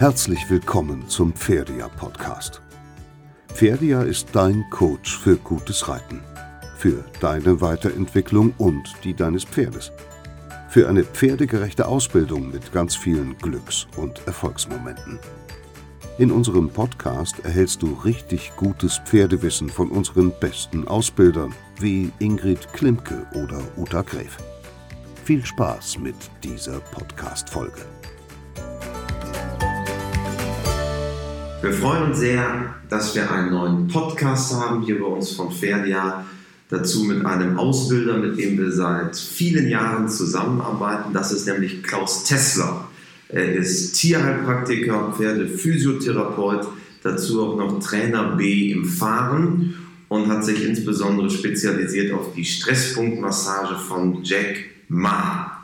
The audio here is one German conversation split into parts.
Herzlich willkommen zum Pferdia Podcast. Pferdia ist dein Coach für gutes Reiten, für deine Weiterentwicklung und die deines Pferdes, für eine pferdegerechte Ausbildung mit ganz vielen Glücks- und Erfolgsmomenten. In unserem Podcast erhältst du richtig gutes Pferdewissen von unseren besten Ausbildern wie Ingrid Klimke oder Uta Gräf. Viel Spaß mit dieser Podcast-Folge. Wir freuen uns sehr, dass wir einen neuen Podcast haben hier bei uns von Ferdia. Dazu mit einem Ausbilder, mit dem wir seit vielen Jahren zusammenarbeiten. Das ist nämlich Klaus Tessler. Er ist Tierheilpraktiker, Pferdephysiotherapeut, dazu auch noch Trainer B im Fahren und hat sich insbesondere spezialisiert auf die Stresspunktmassage von Jack Ma.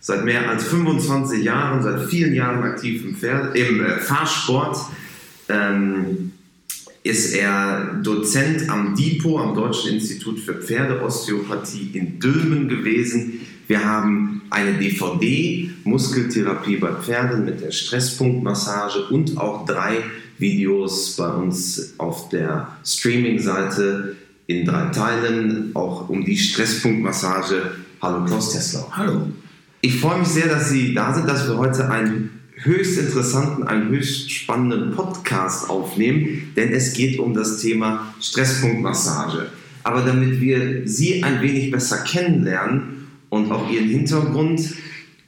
Seit mehr als 25 Jahren, seit vielen Jahren aktiv im, Pferd, im äh, Fahrsport ähm, ist er Dozent am DIPO, am Deutschen Institut für Pferdeosteopathie in Dülmen gewesen. Wir haben eine DVD, Muskeltherapie bei Pferden mit der Stresspunktmassage und auch drei Videos bei uns auf der Streaming-Seite in drei Teilen, auch um die Stresspunktmassage. Hallo Klaus Tesla. Hallo. Ich freue mich sehr, dass Sie da sind, dass wir heute einen höchst interessanten, einen höchst spannenden Podcast aufnehmen, denn es geht um das Thema Stresspunktmassage. Aber damit wir Sie ein wenig besser kennenlernen und auch Ihren Hintergrund,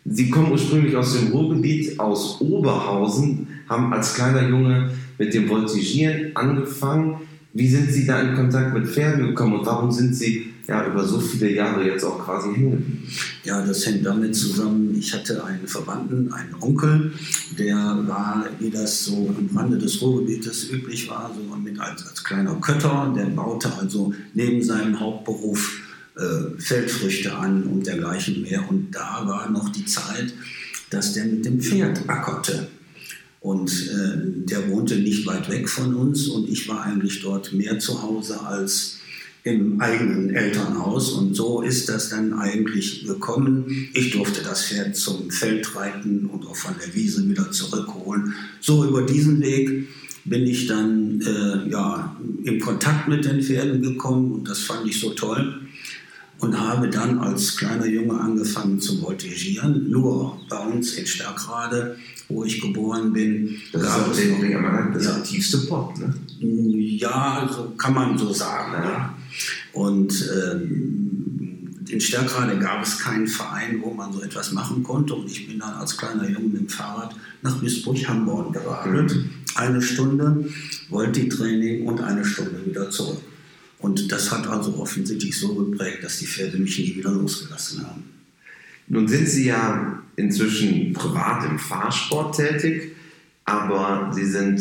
Sie kommen ursprünglich aus dem Ruhrgebiet, aus Oberhausen, haben als kleiner Junge mit dem Voltigieren angefangen. Wie sind Sie da in Kontakt mit Pferden gekommen und warum sind Sie ja, über so viele Jahre jetzt auch quasi hängen Ja, das hängt damit zusammen, ich hatte einen Verwandten, einen Onkel, der war, wie das so am Rande des Ruhrgebietes üblich war, so mit als, als kleiner Kötter, der baute also neben seinem Hauptberuf äh, Feldfrüchte an und dergleichen mehr. Und da war noch die Zeit, dass der mit dem Pferd ackerte. Und äh, der wohnte nicht weit weg von uns und ich war eigentlich dort mehr zu Hause als im eigenen Elternhaus. Und so ist das dann eigentlich gekommen. Ich durfte das Pferd zum Feld reiten und auch von der Wiese wieder zurückholen. So über diesen Weg bin ich dann äh, ja, in Kontakt mit den Pferden gekommen und das fand ich so toll und habe dann als kleiner Junge angefangen zu voltigieren. Nur bei uns in Stärkrade, wo ich geboren bin. Das ist auch der, das ja, tiefste Pop, ne? Ja, so kann man so sagen. Ja. Und ähm, in Stärkrade gab es keinen Verein, wo man so etwas machen konnte. Und ich bin dann als kleiner Junge mit dem Fahrrad nach Duisburg-Hamborn geradelt. Mhm. Eine Stunde Volti-Training und eine Stunde wieder zurück. Und das hat also offensichtlich so geprägt, dass die Pferde mich nie wieder losgelassen haben. Nun sind Sie ja inzwischen privat im Fahrsport tätig, aber Sie sind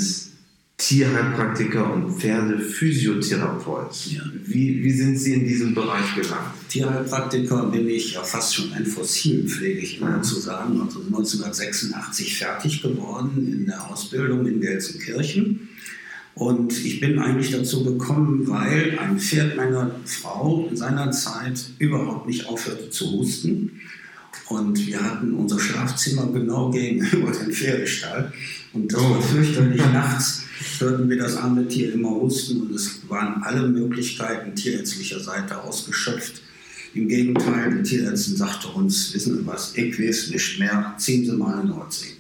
Tierheilpraktiker und Pferdephysiotherapeut. Ja. Wie, wie sind Sie in diesem Bereich gelangt? Tierheilpraktiker bin ich ja fast schon ein Fossil, pflege ich immer zu sagen. Also 1986 fertig geworden in der Ausbildung in Gelsenkirchen. Und ich bin eigentlich dazu gekommen, weil ein Pferd meiner Frau seinerzeit überhaupt nicht aufhörte zu husten. Und wir hatten unser Schlafzimmer genau gegenüber dem Pferdestall. Und das war fürchterlich. Nachts hörten wir das arme Tier immer husten und es waren alle Möglichkeiten tierärztlicher Seite ausgeschöpft. Im Gegenteil, die Tierärztin sagte uns, wissen Sie was, ich weiß nicht mehr, ziehen Sie mal in Nordsee.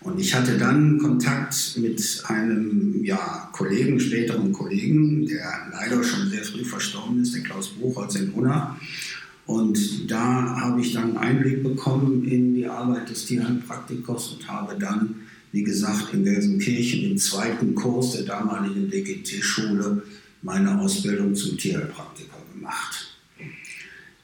Und ich hatte dann Kontakt mit einem ja, Kollegen, späteren Kollegen, der leider schon sehr früh verstorben ist, der Klaus Buchholz in Unna. Und da habe ich dann Einblick bekommen in die Arbeit des Tierheilpraktikers und habe dann, wie gesagt, in Gelsenkirchen im zweiten Kurs der damaligen DGT-Schule meine Ausbildung zum Tierheilpraktiker gemacht.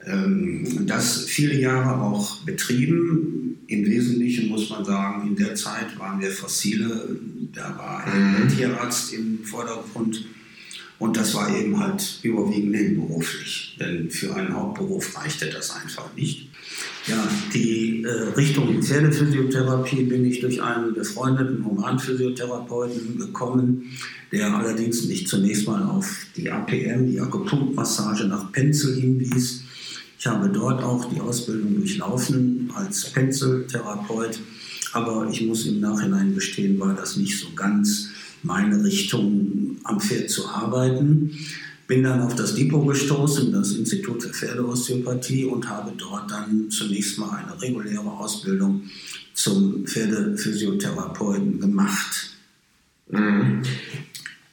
Ähm, das viele Jahre auch betrieben. Im Wesentlichen muss man sagen, in der Zeit waren wir fossile. Da war ein mhm. Tierarzt im Vordergrund. Und das war eben halt überwiegend nebenberuflich, denn für einen Hauptberuf reichte das einfach nicht. Ja, die äh, Richtung Pferdephysiotherapie bin ich durch einen befreundeten Humanphysiotherapeuten gekommen, der allerdings mich zunächst mal auf die APM, die Akupunktmassage nach Penzel hinwies ich habe dort auch die Ausbildung durchlaufen als Penzeltherapeut, aber ich muss im Nachhinein gestehen, war das nicht so ganz meine Richtung, am Pferd zu arbeiten. Bin dann auf das Depot gestoßen, das Institut für Pferdeosteopathie, und habe dort dann zunächst mal eine reguläre Ausbildung zum Pferdephysiotherapeuten gemacht. Mhm.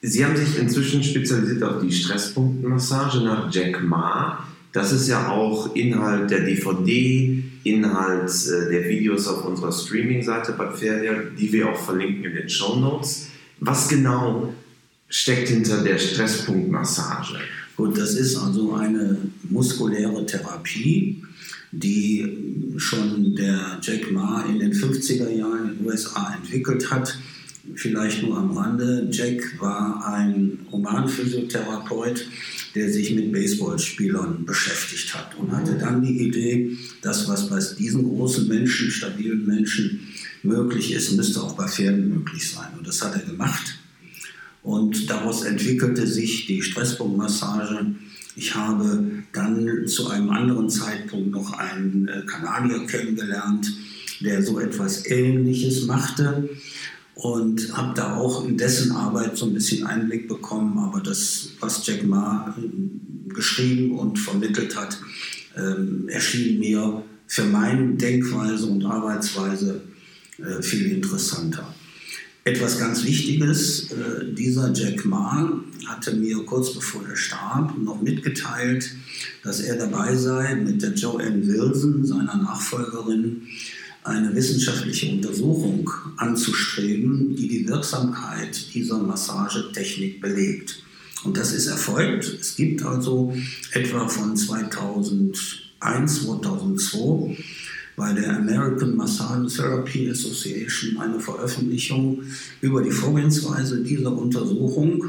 Sie haben sich inzwischen spezialisiert auf die Stresspunktenmassage nach Jack Ma. Das ist ja auch Inhalt der DVD, Inhalt äh, der Videos auf unserer Streaming-Seite bei Pferdia, die wir auch verlinken in den Show Notes. Was genau steckt hinter der Stresspunktmassage? Gut, das ist also eine muskuläre Therapie, die schon der Jack Ma in den 50er Jahren in den USA entwickelt hat. Vielleicht nur am Rande. Jack war ein Humanphysiotherapeut, der sich mit Baseballspielern beschäftigt hat und hatte dann die Idee, dass was bei diesen großen Menschen, stabilen Menschen möglich ist, müsste auch bei Pferden möglich sein. Und das hat er gemacht. Und daraus entwickelte sich die Stresspunktmassage. Ich habe dann zu einem anderen Zeitpunkt noch einen äh, Kanadier kennengelernt, der so etwas Ähnliches machte und habe da auch in dessen Arbeit so ein bisschen Einblick bekommen. Aber das, was Jack Ma äh, geschrieben und vermittelt hat, ähm, erschien mir für meine Denkweise und Arbeitsweise äh, viel interessanter. Etwas ganz Wichtiges, äh, dieser Jack Ma hatte mir kurz bevor er starb noch mitgeteilt, dass er dabei sei, mit der Joanne Wilson, seiner Nachfolgerin, eine wissenschaftliche Untersuchung anzustreben, die die Wirksamkeit dieser Massagetechnik belegt. Und das ist erfolgt. Es gibt also etwa von 2001, 2002 bei der American Massage Therapy Association eine Veröffentlichung über die Vorgehensweise dieser Untersuchung.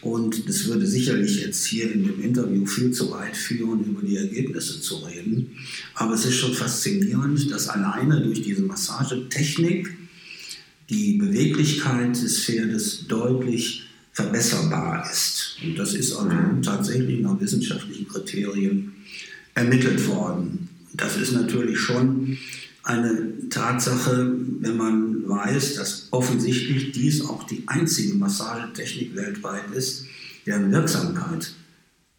Und es würde sicherlich jetzt hier in dem Interview viel zu weit führen, über die Ergebnisse zu reden. Aber es ist schon faszinierend, dass alleine durch diese Massagetechnik die Beweglichkeit des Pferdes deutlich verbesserbar ist. Und das ist also tatsächlich nach wissenschaftlichen Kriterien ermittelt worden. Das ist natürlich schon eine Tatsache, wenn man weiß, dass offensichtlich dies auch die einzige Massagetechnik weltweit ist, deren Wirksamkeit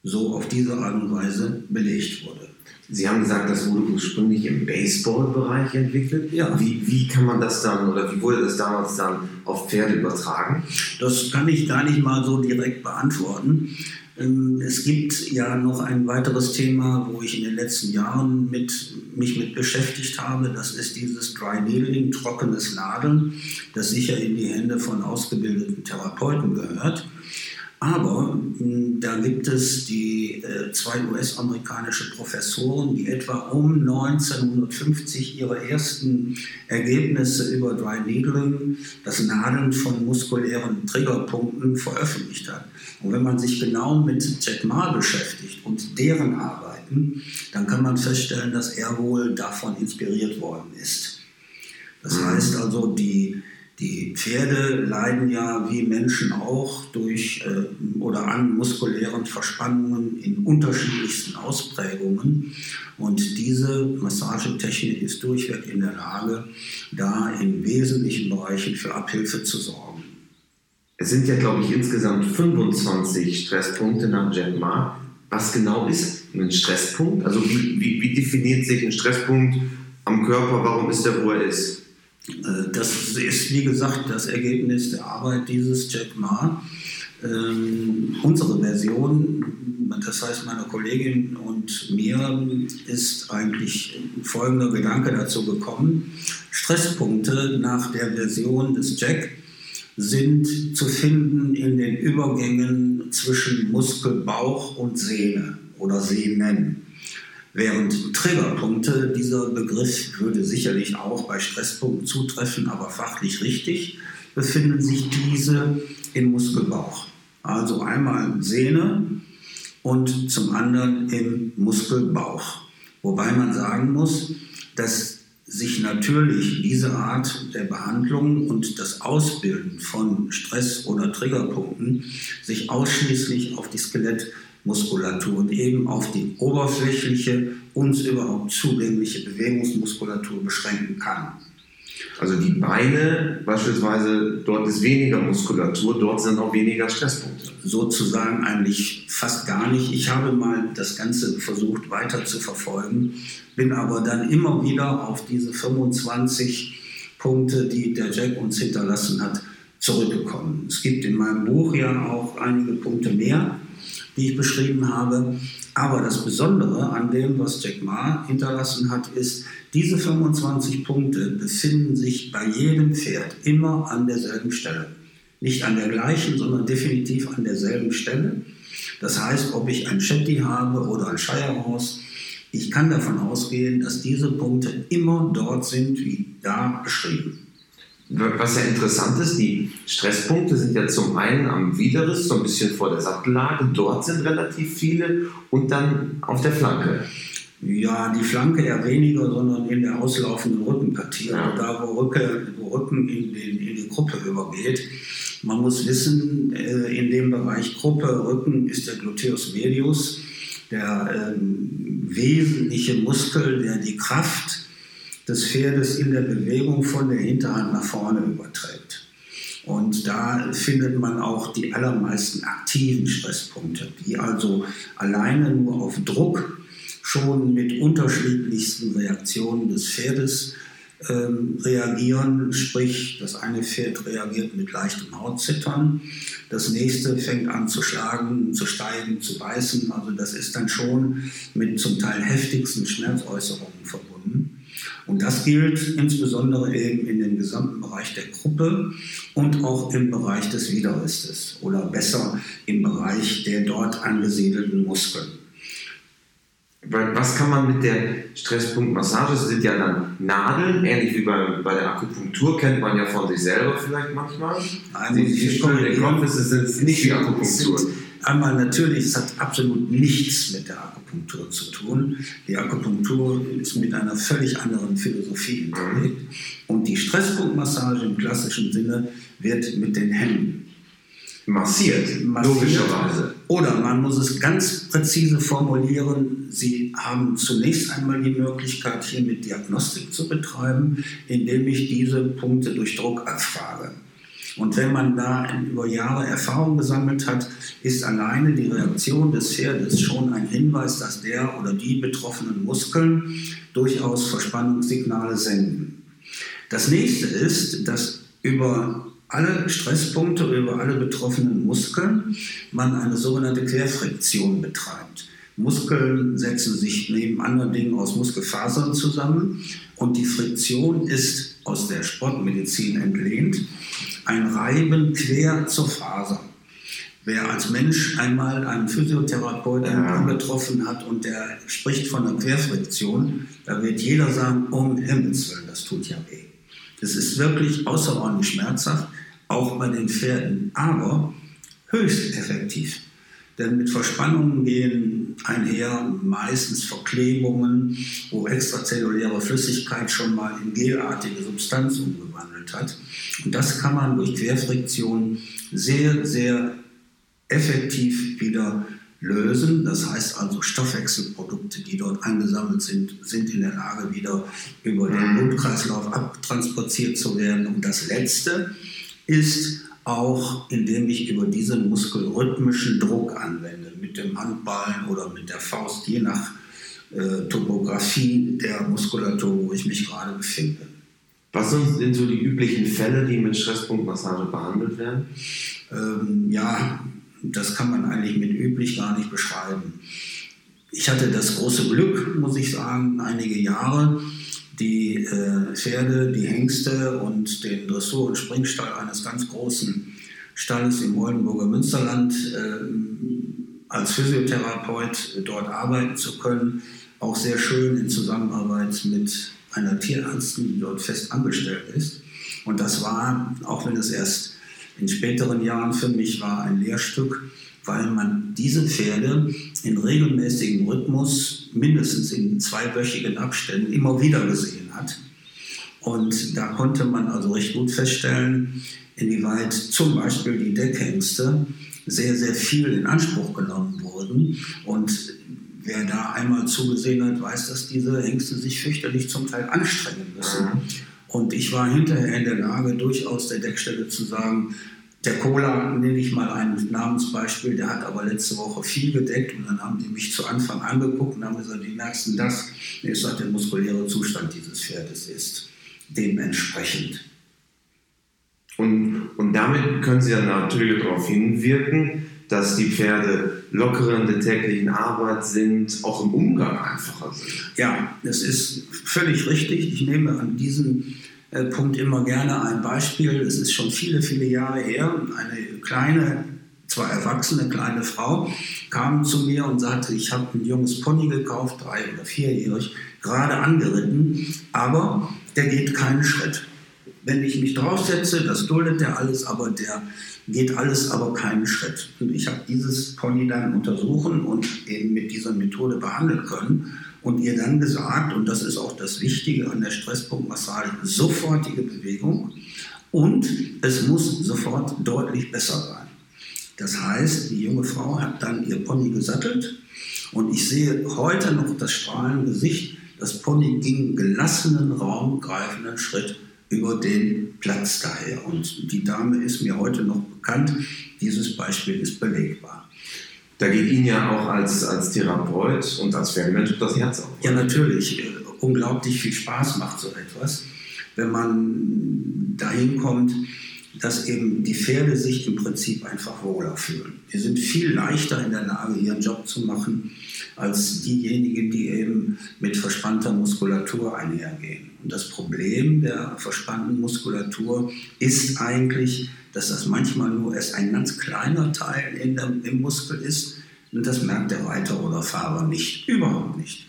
so auf diese Art und Weise belegt wurde. Sie haben gesagt, das wurde ursprünglich im Baseball-Bereich entwickelt. Ja. Wie, wie kann man das dann oder wie wurde das damals dann auf Pferde übertragen? Das kann ich gar nicht mal so direkt beantworten. Ähm, es gibt ja noch ein weiteres Thema, wo ich in den letzten Jahren mit, mich mit beschäftigt habe. Das ist dieses Dry Needling, trockenes Nadeln, das sicher in die Hände von ausgebildeten Therapeuten gehört. Aber hm, da gibt es die äh, zwei US-amerikanische Professoren, die etwa um 1950 ihre ersten Ergebnisse über Dry Needling, das Nadeln von muskulären Triggerpunkten, veröffentlicht hat. Und wenn man sich genau mit Jack Ma beschäftigt und deren Arbeiten, dann kann man feststellen, dass er wohl davon inspiriert worden ist. Das mhm. heißt also, die die Pferde leiden ja wie Menschen auch durch äh, oder an muskulären Verspannungen in unterschiedlichsten Ausprägungen. Und diese Massagetechnik ist durchweg in der Lage, da in wesentlichen Bereichen für Abhilfe zu sorgen. Es sind ja, glaube ich, insgesamt 25 Stresspunkte nach Jack Ma. Was genau ist ein Stresspunkt? Also wie, wie, wie definiert sich ein Stresspunkt am Körper? Warum ist er, wo er ist? Äh, das ist, wie gesagt, das Ergebnis der Arbeit dieses Jack Ma. Ähm, unsere Version, das heißt meiner Kollegin und mir, ist eigentlich folgender Gedanke dazu gekommen. Stresspunkte nach der Version des Jack sind zu finden in den Übergängen zwischen Muskel, Bauch und Sehne oder Sehnen. Während Triggerpunkte, dieser Begriff würde sicherlich auch bei Stresspunkten zutreffen, aber fachlich richtig, befinden sich diese im Muskelbauch. Also einmal Sehne und zum anderen im Muskelbauch. Wobei man sagen muss, dass sich natürlich diese Art der Behandlung und das Ausbilden von Stress- oder Triggerpunkten sich ausschließlich auf die Skelett Muskulatur und eben auf die oberflächliche, uns überhaupt zugängliche Bewegungsmuskulatur beschränken kann. Also die Beine beispielsweise, dort ist weniger Muskulatur, dort sind auch weniger Stresspunkte. Sozusagen eigentlich fast gar nicht. Ich habe mal das Ganze versucht weiter zu verfolgen, bin aber dann immer wieder auf diese 25 Punkte, die der Jack uns hinterlassen hat, zurückgekommen. Es gibt in meinem Buch ja auch einige Punkte mehr, die ich beschrieben habe. Aber das Besondere an dem, was Jack Ma hinterlassen hat, ist, diese 25 Punkte befinden sich bei jedem Pferd immer an derselben Stelle. Nicht an der gleichen, sondern definitiv an derselben Stelle. Das heißt, ob ich ein Shetty habe oder ein Shire ich kann davon ausgehen, dass diese Punkte immer dort sind, wie da beschrieben. Was ja interessant ist, die Stresspunkte sind ja zum einen am Widerriss, so ein bisschen vor der Sattellage, dort sind relativ viele und dann auf der Flanke. Ja, die Flanke eher weniger, sondern in der auslaufenden Rückenpartie, ja. also da, wo, Rücke, wo Rücken in, den, in die Gruppe übergeht. Man muss wissen, äh, in dem Bereich Gruppe, Rücken ist der Gluteus medius, der ähm, wesentliche Muskel, der die Kraft des Pferdes in der Bewegung von der Hinterhand nach vorne überträgt. Und da findet man auch die allermeisten aktiven Stresspunkte, die also alleine nur auf Druck schon mit unterschiedlichsten Reaktionen des Pferdes ähm, reagieren. Sprich, das eine Pferd reagiert mit leichtem Hautzittern, das nächste fängt an zu schlagen, zu steigen, zu beißen. Also das ist dann schon mit zum Teil heftigsten Schmerzäußerungen verbunden. Und das gilt insbesondere eben in dem gesamten Bereich der Gruppe und auch im Bereich des Widerristes oder besser im Bereich der dort angesiedelten Muskeln. Was kann man mit der Stresspunktmassage, das sind ja dann Nadeln, ähnlich wie bei, bei der Akupunktur, kennt man ja von sich selber vielleicht manchmal. Sie spüren den Kopf, es ist nicht wie Akupunktur. Einmal natürlich, es hat absolut nichts mit der Akupunktur zu tun. Die Akupunktur ist mit einer völlig anderen Philosophie hinterlegt. Und die Stresspunktmassage im klassischen Sinne wird mit den Händen massiert, massiert, logischerweise. Oder man muss es ganz präzise formulieren. Sie haben zunächst einmal die Möglichkeit, hier mit Diagnostik zu betreiben, indem ich diese Punkte durch Druck abfrage. Und wenn man da über Jahre Erfahrung gesammelt hat, ist alleine die Reaktion des Pferdes schon ein Hinweis, dass der oder die betroffenen Muskeln durchaus Verspannungssignale senden. Das nächste ist, dass über alle Stresspunkte, über alle betroffenen Muskeln man eine sogenannte Querfriktion betreibt. Muskeln setzen sich neben anderen Dingen aus Muskelfasern zusammen und die Friktion ist aus der Sportmedizin entlehnt ein Reiben quer zur Faser. Wer als Mensch einmal einen Physiotherapeuten ja. angetroffen hat und der spricht von einer Querfriktion, da wird jeder sagen, um Himmels Willen, das tut ja weh. Das ist wirklich außerordentlich schmerzhaft, auch bei den Pferden, aber höchst effektiv. Denn mit Verspannungen gehen einher meistens Verklebungen, wo extrazelluläre Flüssigkeit schon mal in gelartige Substanz umgewandelt hat. Und das kann man durch Querfriktion sehr, sehr effektiv wieder lösen. Das heißt also, Stoffwechselprodukte, die dort angesammelt sind, sind in der Lage, wieder über den Blutkreislauf abtransportiert zu werden. Und das Letzte ist auch, indem ich über diesen Muskel rhythmischen Druck anwende, mit dem Handballen oder mit der Faust, je nach äh, Topografie der Muskulatur, wo ich mich gerade befinde. Was sind so die üblichen Fälle, die mit Stresspunktmassage behandelt werden? Ähm, ja, das kann man eigentlich mit üblich gar nicht beschreiben. Ich hatte das große Glück, muss ich sagen, einige Jahre die äh, Pferde, die Hengste und den Dressur- und Springstall eines ganz großen Stalles im Oldenburger Münsterland äh, als Physiotherapeut dort arbeiten zu können. Auch sehr schön in Zusammenarbeit mit einer Tierärztin, die dort fest angestellt ist. Und das war, auch wenn es erst in späteren Jahren für mich war, ein Lehrstück, weil man diese Pferde in regelmäßigem Rhythmus, mindestens in zweiwöchigen Abständen, immer wieder gesehen hat. Und da konnte man also recht gut feststellen, inwieweit zum Beispiel die Deckhengste sehr, sehr viel in Anspruch genommen wurden. Und wer da einmal zugesehen hat, weiß, dass diese Hengste sich fürchterlich zum Teil anstrengen müssen. Mhm. Und ich war hinterher in der Lage, durchaus der Deckstelle zu sagen, der Cola, nenne ich mal ein Namensbeispiel, der hat aber letzte Woche viel gedeckt und dann haben die mich zu Anfang angeguckt und haben gesagt, wie merkst du das? Ich sagte, der muskuläre Zustand dieses Pferdes ist dementsprechend. Und, und damit können Sie dann natürlich darauf hinwirken, dass die Pferde lockerer in der täglichen Arbeit sind, auch im Umgang einfacher sind. Ja, das ist völlig richtig. Ich nehme an diesem äh, Punkt immer gerne ein Beispiel. Es ist schon viele, viele Jahre her. Eine kleine, zwar erwachsene kleine Frau kam zu mir und sagte, ich habe ein junges Pony gekauft, drei- oder vierjährig, gerade angeritten, aber der geht keinen Schritt. Wenn ich mich draufsetze, das duldet der alles, aber der geht alles aber keinen Schritt. Und ich habe dieses Pony dann untersuchen und eben mit dieser Methode behandeln können und ihr dann gesagt, und das ist auch das Wichtige an der Stresspunktmassage, sofortige Bewegung und es muss sofort deutlich besser sein. Das heißt, die junge Frau hat dann ihr Pony gesattelt und ich sehe heute noch das strahlende Gesicht. Das Pony ging gelassenen, raumgreifenden Schritt über den Platz daher. Und die Dame ist mir heute noch bekannt. Dieses Beispiel ist belegbar. Da geht Ihnen ja auch als, als Therapeut und als Pferdemensch das Herz auf. Ja, natürlich. Unglaublich viel Spaß macht so etwas, wenn man dahin kommt, dass eben die Pferde sich im Prinzip einfach wohler fühlen. Die sind viel leichter in der Lage, ihren Job zu machen, als diejenigen, die eben mit verspannter Muskulatur einhergehen. Das Problem der verspannten Muskulatur ist eigentlich, dass das manchmal nur erst ein ganz kleiner Teil in der, im Muskel ist und das merkt der Reiter oder Fahrer nicht, überhaupt nicht.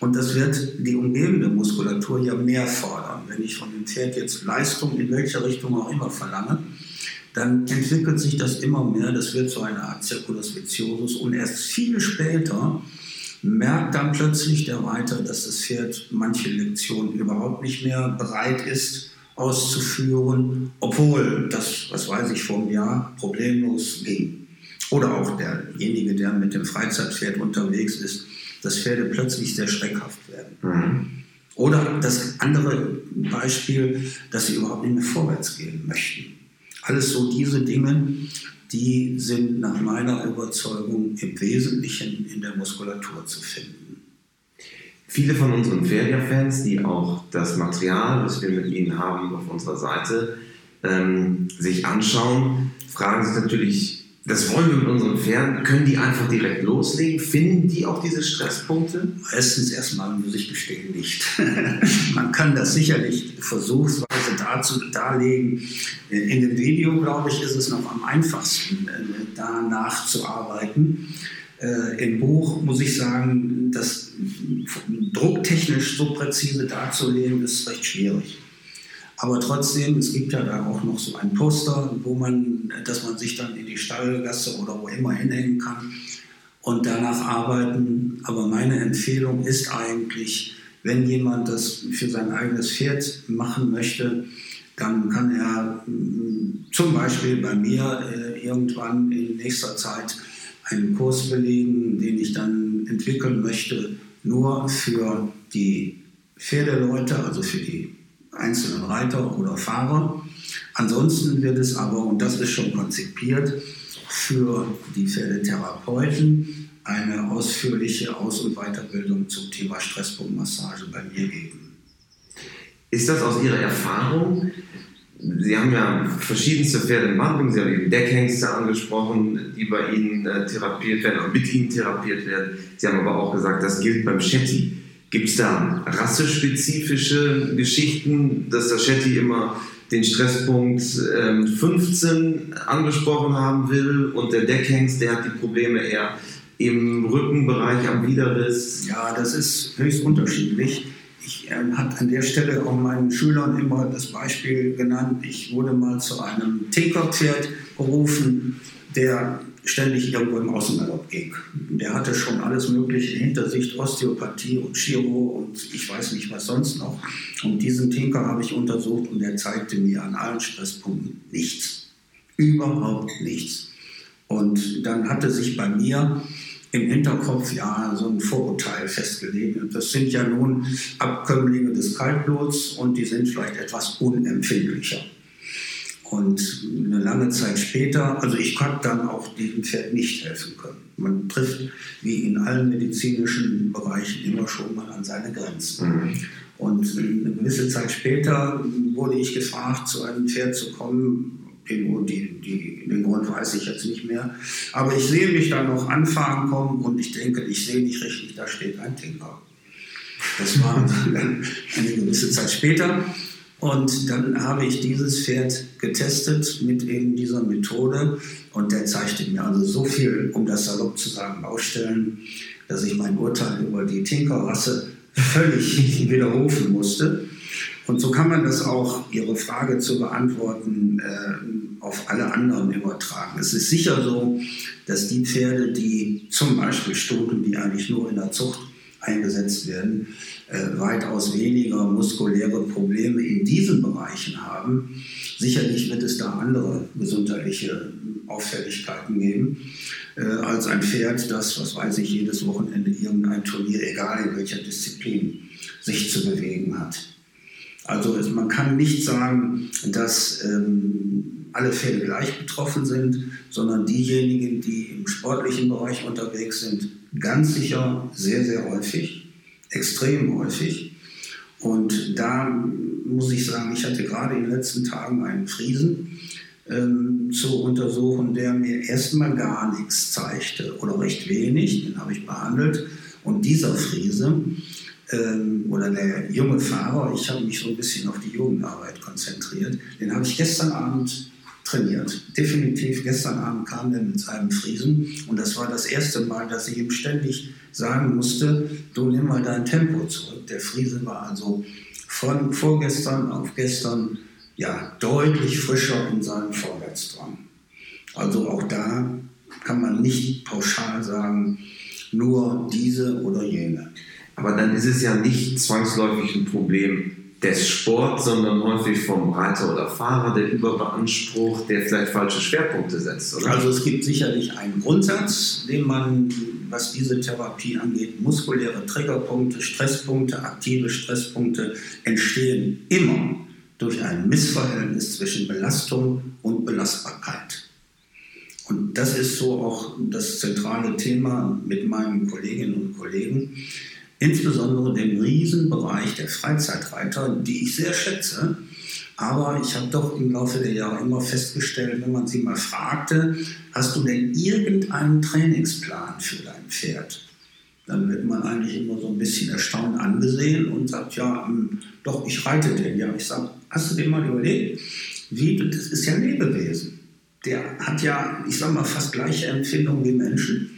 Und das wird die umgebende Muskulatur ja mehr fordern. Wenn ich von dem Pferd jetzt Leistung in welcher Richtung auch immer verlange, dann entwickelt sich das immer mehr. Das wird so eine Art Circulus viciosus und erst viel später merkt dann plötzlich der Reiter, dass das Pferd manche Lektionen überhaupt nicht mehr bereit ist auszuführen, obwohl das, was weiß ich, vor einem Jahr problemlos ging. Oder auch derjenige, der mit dem Freizeitpferd unterwegs ist, dass Pferde plötzlich sehr schreckhaft werden. Mhm. Oder das andere Beispiel, dass sie überhaupt nicht mehr vorwärts gehen möchten. Alles so diese Dinge, die sind nach meiner Überzeugung im Wesentlichen in der Muskulatur zu finden. Viele von unseren Feria-Fans, die auch das Material, das wir mit ihnen haben, auf unserer Seite ähm, sich anschauen, fragen sich natürlich, das wollen wir mit unseren Pferden. Können die einfach direkt loslegen? Finden die auch diese Stresspunkte? Meistens erstmal muss ich gestehen nicht. Man kann das sicherlich versuchsweise dazu darlegen. In dem Video, glaube ich, ist es noch am einfachsten, äh, da nachzuarbeiten. Äh, Im Buch muss ich sagen, das drucktechnisch so präzise darzulegen, ist recht schwierig. Aber trotzdem, es gibt ja da auch noch so ein Poster, wo man, dass man sich dann in die Stallgasse oder wo immer hinhängen kann und danach arbeiten. Aber meine Empfehlung ist eigentlich, wenn jemand das für sein eigenes Pferd machen möchte, dann kann er mm, zum Beispiel bei mir äh, irgendwann in nächster Zeit einen Kurs belegen, den ich dann entwickeln möchte, nur für die Pferdeleute, also für die einzelnen Reiter oder Fahrer. Ansonsten wird es aber, und das ist schon konzipiert, für die Pferdetherapeuten eine ausführliche Aus- und Weiterbildung zum Thema Stresspunktmassage bei mir geben. Ist das aus Ihrer Erfahrung? Sie haben ja verschiedenste Pferde in Behandlung. Sie haben eben Deckhengste angesprochen, die bei Ihnen äh, therapiert werden oder mit Ihnen therapiert werden. Sie haben aber auch gesagt, das gilt beim Shetty. Gibt es da rassespezifische Geschichten, dass der Shetty immer den Stresspunkt ähm, 15 angesprochen haben will und der Deckhengst, der hat die Probleme eher im Rückenbereich am Widerriss? Ja, das ist höchst unterschiedlich. Ich äh, habe an der Stelle auch meinen Schülern immer das Beispiel genannt. Ich wurde mal zu einem Tinkerpferd berufen, der ständig irgendwo im Außenurlaub ging. Der hatte schon alles Mögliche hinter sich, Osteopathie und Chiro und ich weiß nicht was sonst noch. Und diesen Tinker habe ich untersucht und er zeigte mir an allen Stresspunkten nichts. Überhaupt nichts. Und dann hatte sich bei mir im Hinterkopf ja so ein Vorurteil festgelegt. Und das sind ja nun Abkömmlinge des Kaltbluts und die sind vielleicht etwas unempfindlicher. Und eine lange Zeit später, also ich konnte dann auch diesem Pferd nicht helfen können. Man trifft wie in allen medizinischen Bereichen immer schon mal an seine Grenzen. Mhm. Und eine gewisse Zeit später wurde ich gefragt, zu einem Pferd zu kommen. Den, die, den Grund weiß ich jetzt nicht mehr. Aber ich sehe mich da noch anfahren kommen und ich denke, ich sehe nicht richtig, da steht ein Tinker. Das war eine gewisse Zeit später. Und dann habe ich dieses Pferd getestet mit eben dieser Methode und der zeigte mir also so viel, um das salopp zu sagen, Baustellen, dass ich mein Urteil über die Tinkerrasse völlig widerrufen musste. Und so kann man das auch, Ihre Frage zu beantworten, äh, auf alle anderen übertragen. Es ist sicher so, dass die Pferde, die zum Beispiel Stuten, die eigentlich nur in der Zucht eingesetzt werden, äh, weitaus weniger muskuläre Probleme in diesen Bereichen haben. Sicherlich wird es da andere gesundheitliche Auffälligkeiten geben, äh, als ein Pferd, das, was weiß ich, jedes Wochenende irgendein Turnier, egal in welcher Disziplin, sich zu bewegen hat. Also man kann nicht sagen, dass ähm, alle Pferde gleich betroffen sind, sondern diejenigen, die im sportlichen Bereich unterwegs sind, ganz sicher sehr, sehr häufig, extrem häufig. Und da muss ich sagen, ich hatte gerade in den letzten Tagen einen Friesen ähm, zu untersuchen, der mir erstmal gar nichts zeigte oder recht wenig, den habe ich behandelt. Und dieser Friese ähm, oder der junge Fahrer, ich habe mich so ein bisschen auf die Jugendarbeit konzentriert, den habe ich gestern Abend trainiert. Definitiv, gestern Abend kam der mit seinem Friesen und das war das erste Mal, dass ich ihm ständig sagen musste, du nimm mal dein Tempo zurück. Der Friese war also von vorgestern auf gestern ja, deutlich frischer in seinem Vorwärtsdrang. Also auch da kann man nicht pauschal sagen, nur diese oder jene. Aber dann ist es ja nicht zwangsläufig ein Problem des Sports, sondern häufig vom Reiter oder Fahrer, der überbeansprucht, der vielleicht falsche Schwerpunkte setzt, oder? Also es gibt sicherlich einen Grundsatz, den man, was diese Therapie angeht, muskuläre Triggerpunkte, Stresspunkte, aktive Stresspunkte entstehen immer durch ein Missverhältnis zwischen Belastung und Belastbarkeit. Und das ist so auch das zentrale Thema mit meinen Kolleginnen und Kollegen insbesondere dem Riesenbereich der Freizeitreiter, die ich sehr schätze. Aber ich habe doch im Laufe der Jahre immer festgestellt, wenn man sie mal fragte, hast du denn irgendeinen Trainingsplan für dein Pferd? Dann wird man eigentlich immer so ein bisschen erstaunt angesehen und sagt, ja, ähm, doch, ich reite den. Ja, ich sage, hast du dir mal überlegt, wie, das ist ja ein Lebewesen. Der hat ja, ich sage mal, fast gleiche Empfindungen wie Menschen.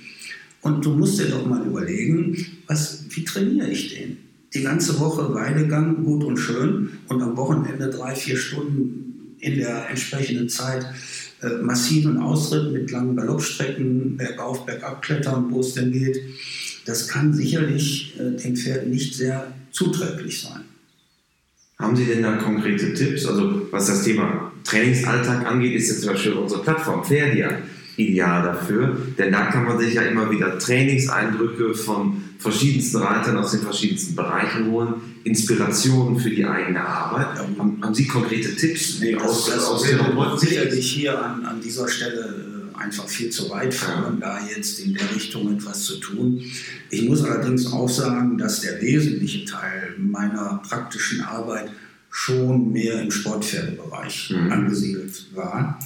Und du musst dir doch mal überlegen, was, wie trainiere ich den? Die ganze Woche Weidegang, gut und schön, und am Wochenende drei, vier Stunden in der entsprechenden Zeit äh, massiven Ausritt mit langen Galoppstrecken, bergauf, bergab klettern, wo es denn geht. Das kann sicherlich äh, dem Pferd nicht sehr zuträglich sein. Haben Sie denn da konkrete Tipps? Also was das Thema Trainingsalltag angeht, ist jetzt zum Beispiel unsere Plattform Pferdia ideal dafür, denn da kann man sich ja immer wieder Trainingseindrücke von verschiedensten Reitern aus den verschiedensten Bereichen holen, Inspirationen für die eigene Arbeit. Haben, haben Sie konkrete Tipps nee, aus, das, aus Ihrer Sicherlich hier an, an dieser Stelle äh, einfach viel zu weit führen, ja. da jetzt in der Richtung etwas zu tun. Ich muss allerdings auch sagen, dass der wesentliche Teil meiner praktischen Arbeit schon mehr im Sportpferdebereich mhm. angesiedelt war.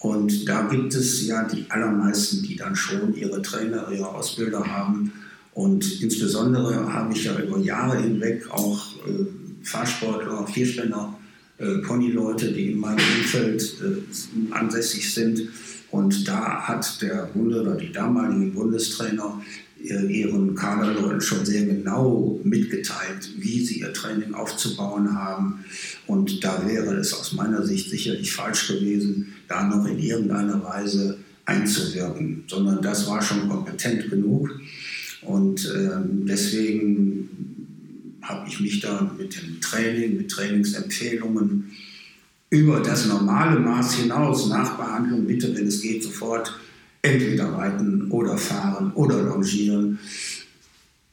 Und da gibt es ja die allermeisten, die dann schon ihre Trainer, ihre Ausbilder haben. Und insbesondere habe ich ja über Jahre hinweg auch äh, Fahrsportler, Vierspänner, äh, Ponyleute, die in meinem Umfeld äh, ansässig sind. Und da hat der Bunde oder die damaligen Bundestrainer ihren Kaderleuten schon sehr genau mitgeteilt, wie sie ihr Training aufzubauen haben. Und da wäre es aus meiner Sicht sicherlich falsch gewesen, da noch in irgendeiner Weise einzuwirken, sondern das war schon kompetent genug. Und ähm, deswegen habe ich mich da mit dem Training, mit Trainingsempfehlungen über das normale Maß hinaus, Nachbehandlung bitte, wenn es geht, sofort entweder reiten oder fahren oder longieren,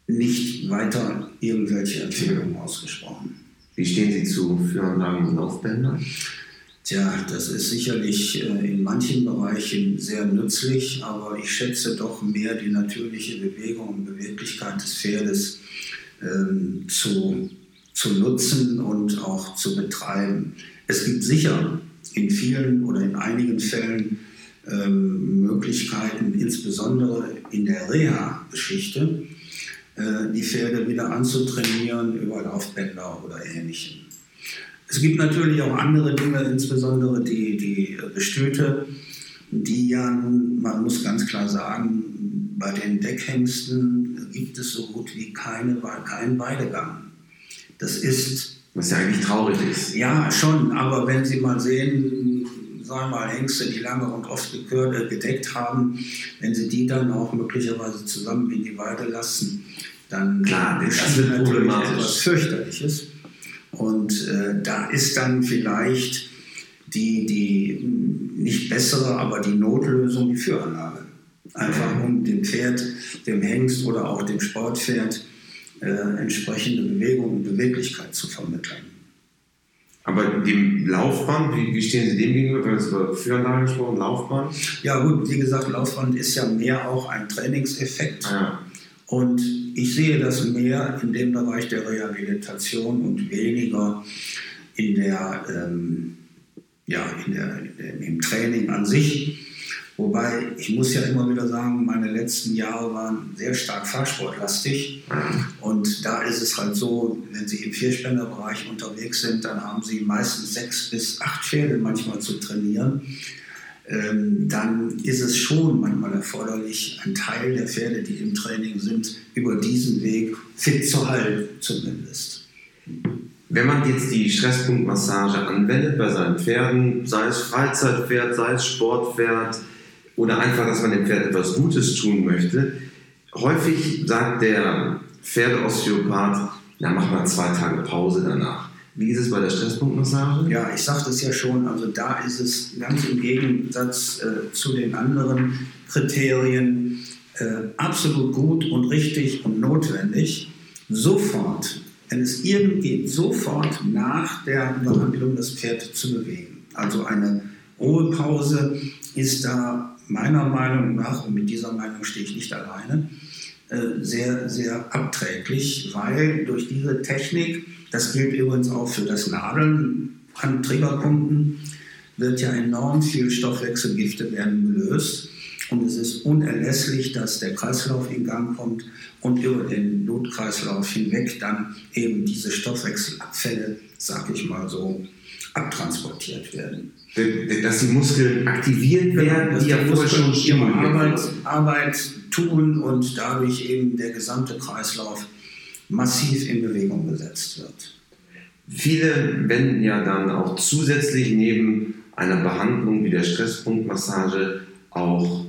nicht weiter irgendwelche Empfehlungen ausgesprochen. Wie stehen Sie zu Führanlagen und Laufbändern? Tja, das ist sicherlich äh, in manchen Bereichen sehr nützlich, aber ich schätze doch mehr die natürliche Bewegung und Beweglichkeit des Pferdes ähm, zu, zu nutzen und auch zu betreiben. Es gibt sicher in vielen oder in einigen Fällen ähm, Möglichkeiten, insbesondere in der Reha-Geschichte, äh, die Pferde wieder anzutrainieren über Laufbänder oder ähnlichem. Es gibt natürlich auch andere Dinge, insbesondere die, die Gestöte, die ja, man muss ganz klar sagen, bei den Deckhengsten gibt es so gut wie keine, keinen Weidegang. Das ist. Was ja eigentlich traurig ist. Ja, schon, aber wenn Sie mal sehen, sagen wir mal Hengste, die lange und oft äh, gedeckt haben, wenn Sie die dann auch möglicherweise zusammen in die Weide lassen, dann Klar, das wird natürlich etwas fürchterliches. Und äh, da ist dann vielleicht die, die nicht bessere, aber die Notlösung die Führanlage. Einfach um dem Pferd, dem Hengst oder auch dem Sportpferd äh, entsprechende Bewegung und Beweglichkeit zu vermitteln. Aber dem Laufband, wie, wie stehen Sie dem gegenüber, wenn es über Führanlage gesprochen, Laufband? Ja gut, wie gesagt, Laufband ist ja mehr auch ein Trainingseffekt. Ah, ja. Und ich sehe das mehr in dem Bereich der Rehabilitation und weniger in der, ähm, ja, in der, in der, im Training an sich. Wobei ich muss ja immer wieder sagen, meine letzten Jahre waren sehr stark fahrsportlastig. Und da ist es halt so, wenn Sie im Vierspännerbereich unterwegs sind, dann haben Sie meistens sechs bis acht Pferde manchmal zu trainieren ähm, dann ist es schon manchmal erforderlich, einen Teil der Pferde, die im Training sind, über diesen Weg fit zu halten, zumindest. Wenn man jetzt die Stresspunktmassage anwendet bei seinen Pferden, sei es Freizeitpferd, sei es Sportpferd oder einfach, dass man dem Pferd etwas Gutes tun möchte, häufig sagt der Pferdeosteopath, na mach mal zwei Tage Pause danach. Wie ist es bei der Stresspunktmassage? Ja, ich sagte es ja schon, also da ist es ganz im Gegensatz äh, zu den anderen Kriterien äh, absolut gut und richtig und notwendig, sofort, wenn es irgend geht, sofort nach der Behandlung das Pferd zu bewegen. Also eine Ruhepause ist da meiner Meinung nach, und mit dieser Meinung stehe ich nicht alleine, äh, sehr, sehr abträglich, weil durch diese Technik, das gilt übrigens auch für das Nadeln an Triggerpunkten, wird ja enorm viel Stoffwechselgifte werden gelöst. Und es ist unerlässlich, dass der Kreislauf in Gang kommt und über den Blutkreislauf hinweg dann eben diese Stoffwechselabfälle, sag ich mal so, abtransportiert werden. Dass die Muskeln aktiviert genau, werden, dass die ja vorher schon ihre Arbeit, Arbeit tun und dadurch eben der gesamte Kreislauf massiv in Bewegung gesetzt wird. Viele wenden ja dann auch zusätzlich neben einer Behandlung wie der Stresspunktmassage auch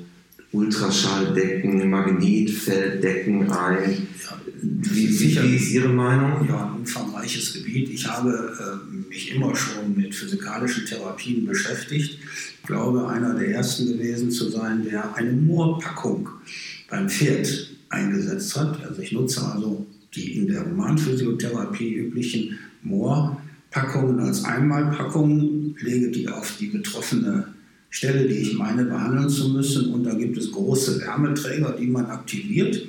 Ultraschalldecken, Magnetfelddecken ein. Ja, wie, wie, ist Ihre Meinung? Ja, ein umfangreiches Gebiet. Ich habe äh, mich immer schon mit physikalischen Therapien beschäftigt. Ich glaube, einer der ersten gewesen zu sein, der eine Moorpackung beim Pferd eingesetzt hat. Also ich nutze also die in der Humanphysiotherapie üblichen Moorpackungen als Einmalpackungen, lege die auf die betroffene Stelle, die ich meine, behandeln zu müssen. Und da gibt es große Wärmeträger, die man aktiviert.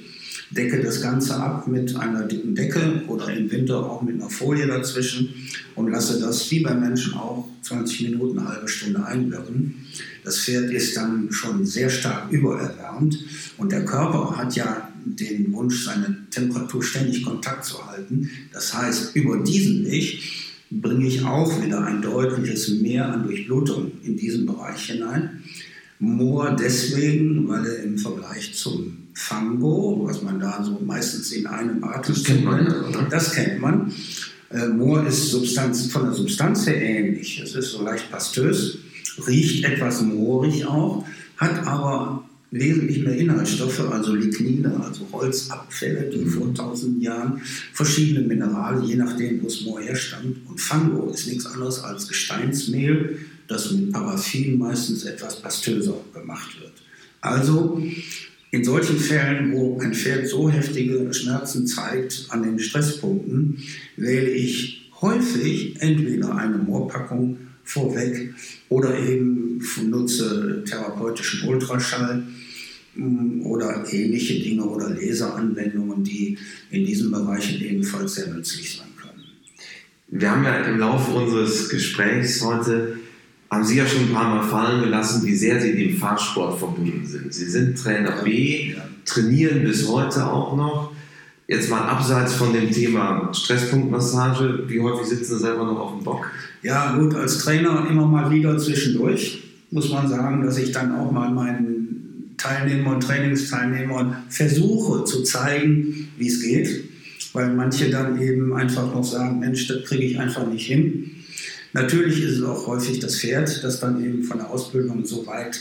Decke das Ganze ab mit einer dicken Decke oder im Winter auch mit einer Folie dazwischen und lasse das wie beim Menschen auch 20 Minuten, eine halbe Stunde einwirken. Das Pferd ist dann schon sehr stark übererwärmt und der Körper hat ja den Wunsch, seine Temperatur ständig Kontakt zu halten. Das heißt, über diesen Weg bringe ich auch wieder ein deutliches Mehr an Durchblutung in diesen Bereich hinein. Moor deswegen, weil er im Vergleich zum Fango, was man da so meistens in einem Atem das kennt man, oder? das kennt man. Äh, Moor ist Substanz, von der Substanz her ähnlich. Es ist so leicht pastös, riecht etwas moorig auch, hat aber wesentlich mehr Inhaltsstoffe, also Lignine, also Holzabfälle, die vor tausend Jahren verschiedene Minerale, je nachdem, wo es Moor herstammt. Und Fango ist nichts anderes als Gesteinsmehl, das mit Paraffin meistens etwas pastöser gemacht wird. Also in solchen Fällen, wo ein Pferd so heftige Schmerzen zeigt an den Stresspunkten, wähle ich häufig entweder eine Moorpackung vorweg oder eben nutze therapeutischen Ultraschall mm, oder ähnliche Dinge oder Laseranwendungen, die in diesen Bereichen ebenfalls sehr nützlich sein können. Wir haben ja im Laufe unseres Gesprächs heute haben Sie ja schon ein paar Mal fallen gelassen, wie sehr Sie dem Fahrsport verbunden sind. Sie sind Trainer B, trainieren bis heute auch noch. Jetzt mal abseits von dem Thema Stresspunktmassage, wie häufig sitzen Sie selber noch auf dem Bock? Ja, gut, als Trainer immer mal wieder zwischendurch muss man sagen, dass ich dann auch mal meinen Teilnehmern Trainingsteilnehmern versuche zu zeigen, wie es geht, weil manche dann eben einfach noch sagen, Mensch, das kriege ich einfach nicht hin. Natürlich ist es auch häufig das Pferd, das dann eben von der Ausbildung so weit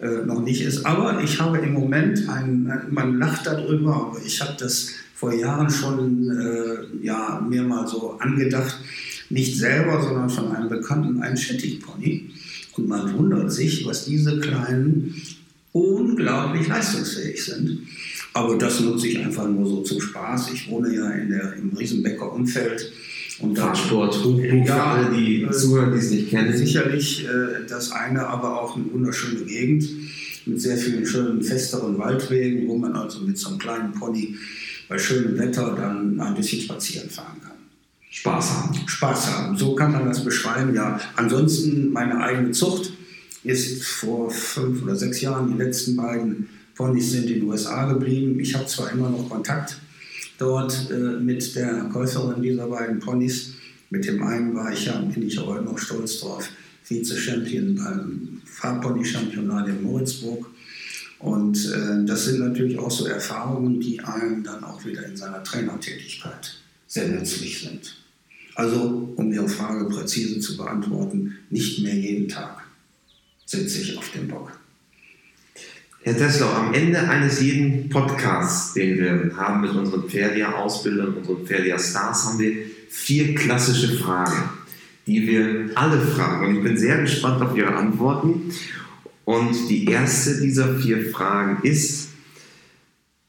äh, noch nicht ist. Aber ich habe im Moment, ein, man lacht darüber, aber ich habe das vor Jahren schon äh, ja, mir mal so angedacht, nicht selber, sondern von einem Bekannten, ein Shetty-Pony. Und man wundert sich, was diese Kleinen unglaublich leistungsfähig sind. Aber das nutze ich einfach nur so zum Spaß. Ich wohne ja in der, im Riesenbecker Umfeld und Fahrsport, Hochburg ja, für alle, die äh, zuhören, die es nicht kennen. Sicherlich äh, das eine, aber auch eine wunderschöne Gegend mit sehr vielen schönen, festeren Waldwegen, wo man also mit so einem kleinen Pony bei schönem Wetter dann ein bisschen spazieren fahren kann. Spaß haben. Spaß haben, so kann man das beschreiben, ja. Ansonsten meine eigene Zucht ist vor fünf oder sechs Jahren, die letzten beiden Ponys sind in den USA geblieben. Ich habe zwar immer noch Kontakt dort äh, mit der Käuferin dieser beiden Ponys. Mit dem einen war ich ja, bin ich heute noch stolz drauf, Vize-Champion beim Fahrpony-Championat in Moritzburg. Und äh, das sind natürlich auch so Erfahrungen, die einem dann auch wieder in seiner Trainertätigkeit sehr nützlich sind. Also, um Ihre Frage präzise zu beantworten, nicht mehr jeden Tag sitze ich auf dem Bock. Herr Teslau, am Ende eines jeden Podcasts, den wir haben mit unseren Ferdia-Ausbildern, unseren Ferdia-Stars, haben wir vier klassische Fragen, die wir alle fragen. Und ich bin sehr gespannt auf Ihre Antworten. Und die erste dieser vier Fragen ist,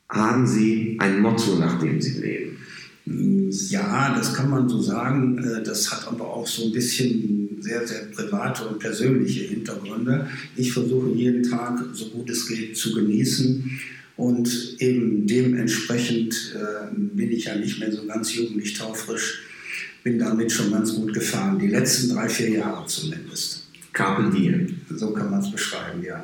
haben Sie ein Motto, nach dem Sie leben? Ja, das kann man so sagen. Äh, das hat aber auch so ein bisschen sehr, sehr private und persönliche Hintergründe. Ich versuche jeden Tag, so gut es geht, zu genießen. Und eben dementsprechend äh, bin ich ja nicht mehr so ganz jugendlich taufrisch, bin damit schon ganz gut gefahren. Die letzten drei, vier Jahre zumindest. Carpe diem. So kann man es beschreiben, ja.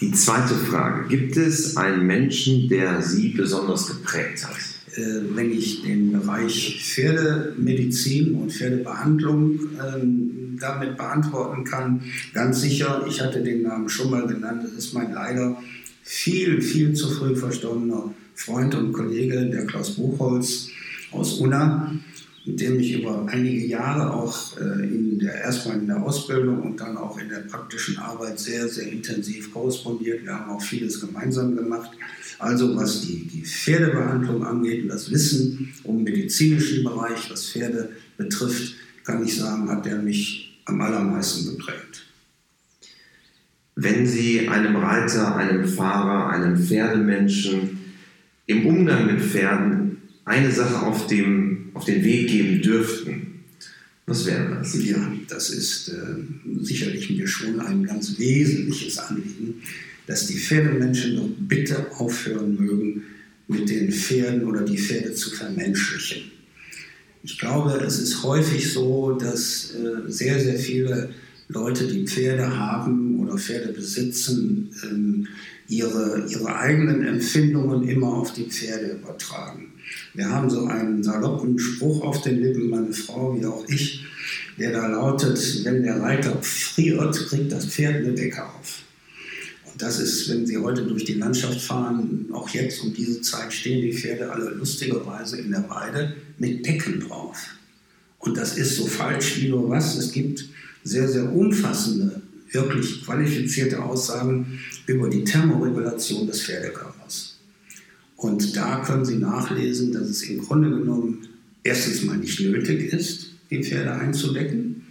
Die zweite Frage. Gibt es einen Menschen, der Sie besonders geprägt hat? Äh, wenn ich den Bereich Pferdemedizin und Pferdebehandlung ähm, damit beantworten kann, ganz sicher, ich hatte den Namen schon mal genannt, das ist mein leider viel, viel zu früh verstorbener Freund und Kollege, der Klaus Buchholz aus Unna, mit dem ich über einige Jahre auch äh, in der, erstmal in der Ausbildung und dann auch in der praktischen Arbeit sehr, sehr intensiv korrespondiert. Wir haben auch vieles gemeinsam gemacht. Also was die, die Pferdebehandlung angeht und das Wissen um medizinischen Bereich, was Pferde betrifft, kann ich sagen, hat er mich am allermeisten geprägt. Wenn Sie einem Reiter, einem Fahrer, einem Pferdemenschen im Umgang mit Pferden eine Sache auf, dem, auf den Weg geben dürften, was wäre das? Ja, das ist äh, sicherlich mir schon ein ganz wesentliches Anliegen dass die Pferdemenschen doch bitte aufhören mögen, mit den Pferden oder die Pferde zu vermenschlichen. Ich glaube, es ist häufig so, dass äh, sehr, sehr viele Leute, die Pferde haben oder Pferde besitzen, ähm, ihre, ihre eigenen Empfindungen immer auf die Pferde übertragen. Wir haben so einen saloppen Spruch auf den Lippen, meine Frau wie auch ich, der da lautet, wenn der Reiter friert, kriegt das Pferd eine Decke auf. Das ist, wenn Sie heute durch die Landschaft fahren, auch jetzt um diese Zeit stehen die Pferde alle lustigerweise in der Weide mit Decken drauf. Und das ist so falsch wie nur was. Es gibt sehr, sehr umfassende, wirklich qualifizierte Aussagen über die Thermoregulation des Pferdekörpers. Und da können Sie nachlesen, dass es im Grunde genommen erstens mal nicht nötig ist, die Pferde einzudecken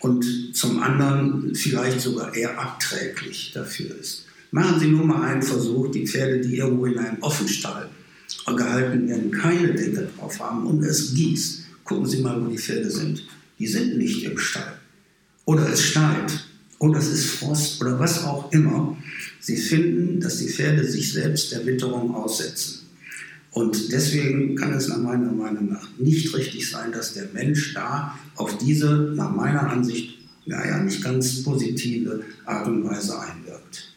und zum anderen vielleicht sogar eher abträglich dafür ist. Machen Sie nur mal einen Versuch, die Pferde, die irgendwo in einem Offenstall gehalten werden, keine Decke drauf haben und es gießt. Gucken Sie mal, wo die Pferde sind. Die sind nicht im Stall. Oder es schneit. Oder es ist Frost oder was auch immer. Sie finden, dass die Pferde sich selbst der Witterung aussetzen. Und deswegen kann es nach meiner Meinung nach nicht richtig sein, dass der Mensch da auf diese, nach meiner Ansicht, naja, nicht ganz positive Art und Weise einwirkt.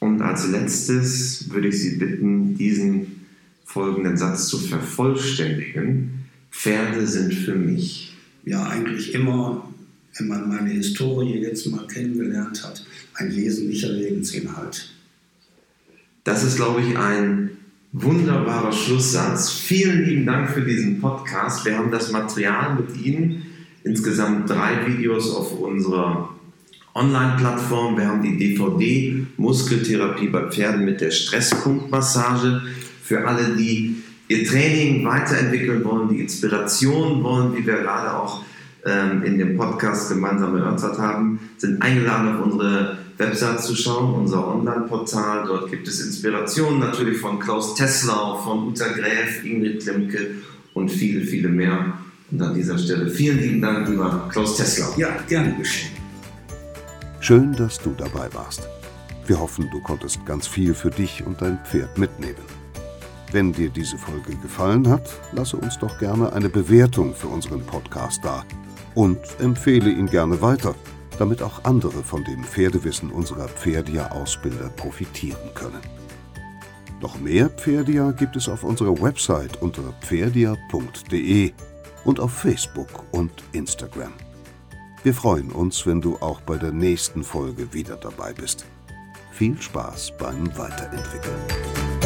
Und als letztes würde ich Sie bitten, diesen folgenden Satz zu vervollständigen. Pferde sind für mich. Ja, eigentlich immer, wenn man meine Historie jetzt mal kennengelernt hat, ein wesentlicher Lebensinhalt. Das ist, glaube ich, ein wunderbarer Schlusssatz. Vielen lieben Dank für diesen Podcast. Wir haben das Material mit Ihnen, insgesamt drei Videos auf unserer Online-Plattform. Wir haben die DVD Muskeltherapie bei Pferden mit der Stresspunktmassage für alle, die ihr Training weiterentwickeln wollen, die Inspiration wollen, wie wir gerade auch ähm, in dem Podcast gemeinsam erörtert haben, sind eingeladen auf unsere Website zu schauen, unser Online-Portal. Dort gibt es Inspirationen natürlich von Klaus Teslau, von Uta Gräf, Ingrid Klimke und viele, viele mehr. Und an dieser Stelle vielen lieben Dank, lieber Klaus Teslau. Ja, gerne geschehen. Schön, dass du dabei warst. Wir hoffen, du konntest ganz viel für dich und dein Pferd mitnehmen. Wenn dir diese Folge gefallen hat, lasse uns doch gerne eine Bewertung für unseren Podcast da und empfehle ihn gerne weiter damit auch andere von dem Pferdewissen unserer Pferdia-Ausbilder profitieren können. Noch mehr Pferdia gibt es auf unserer Website unter pferdia.de und auf Facebook und Instagram. Wir freuen uns, wenn du auch bei der nächsten Folge wieder dabei bist. Viel Spaß beim Weiterentwickeln.